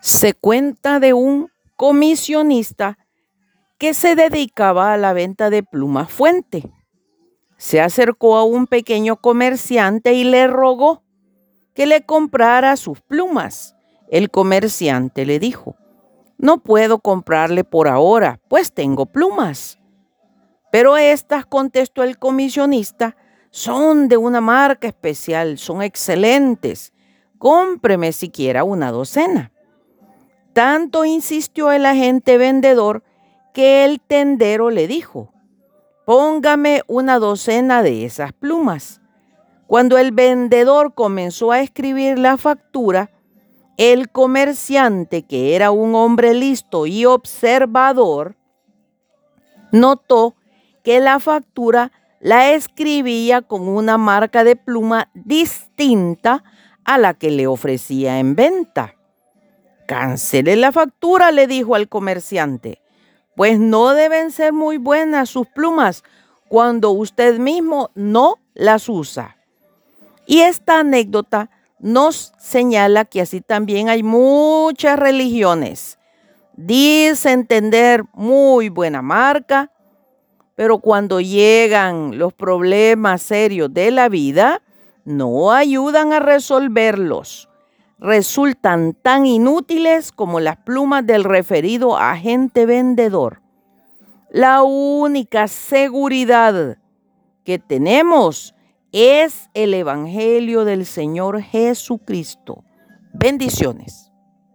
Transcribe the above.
Se cuenta de un comisionista que se dedicaba a la venta de plumas fuente. Se acercó a un pequeño comerciante y le rogó que le comprara sus plumas. El comerciante le dijo, no puedo comprarle por ahora, pues tengo plumas. Pero estas, contestó el comisionista, son de una marca especial, son excelentes. Cómpreme siquiera una docena. Tanto insistió el agente vendedor que el tendero le dijo, póngame una docena de esas plumas. Cuando el vendedor comenzó a escribir la factura, el comerciante, que era un hombre listo y observador, notó que la factura la escribía con una marca de pluma distinta a la que le ofrecía en venta. Cancele la factura, le dijo al comerciante, pues no deben ser muy buenas sus plumas cuando usted mismo no las usa. Y esta anécdota nos señala que así también hay muchas religiones. Dicen tener muy buena marca, pero cuando llegan los problemas serios de la vida, no ayudan a resolverlos resultan tan inútiles como las plumas del referido agente vendedor. La única seguridad que tenemos es el Evangelio del Señor Jesucristo. Bendiciones.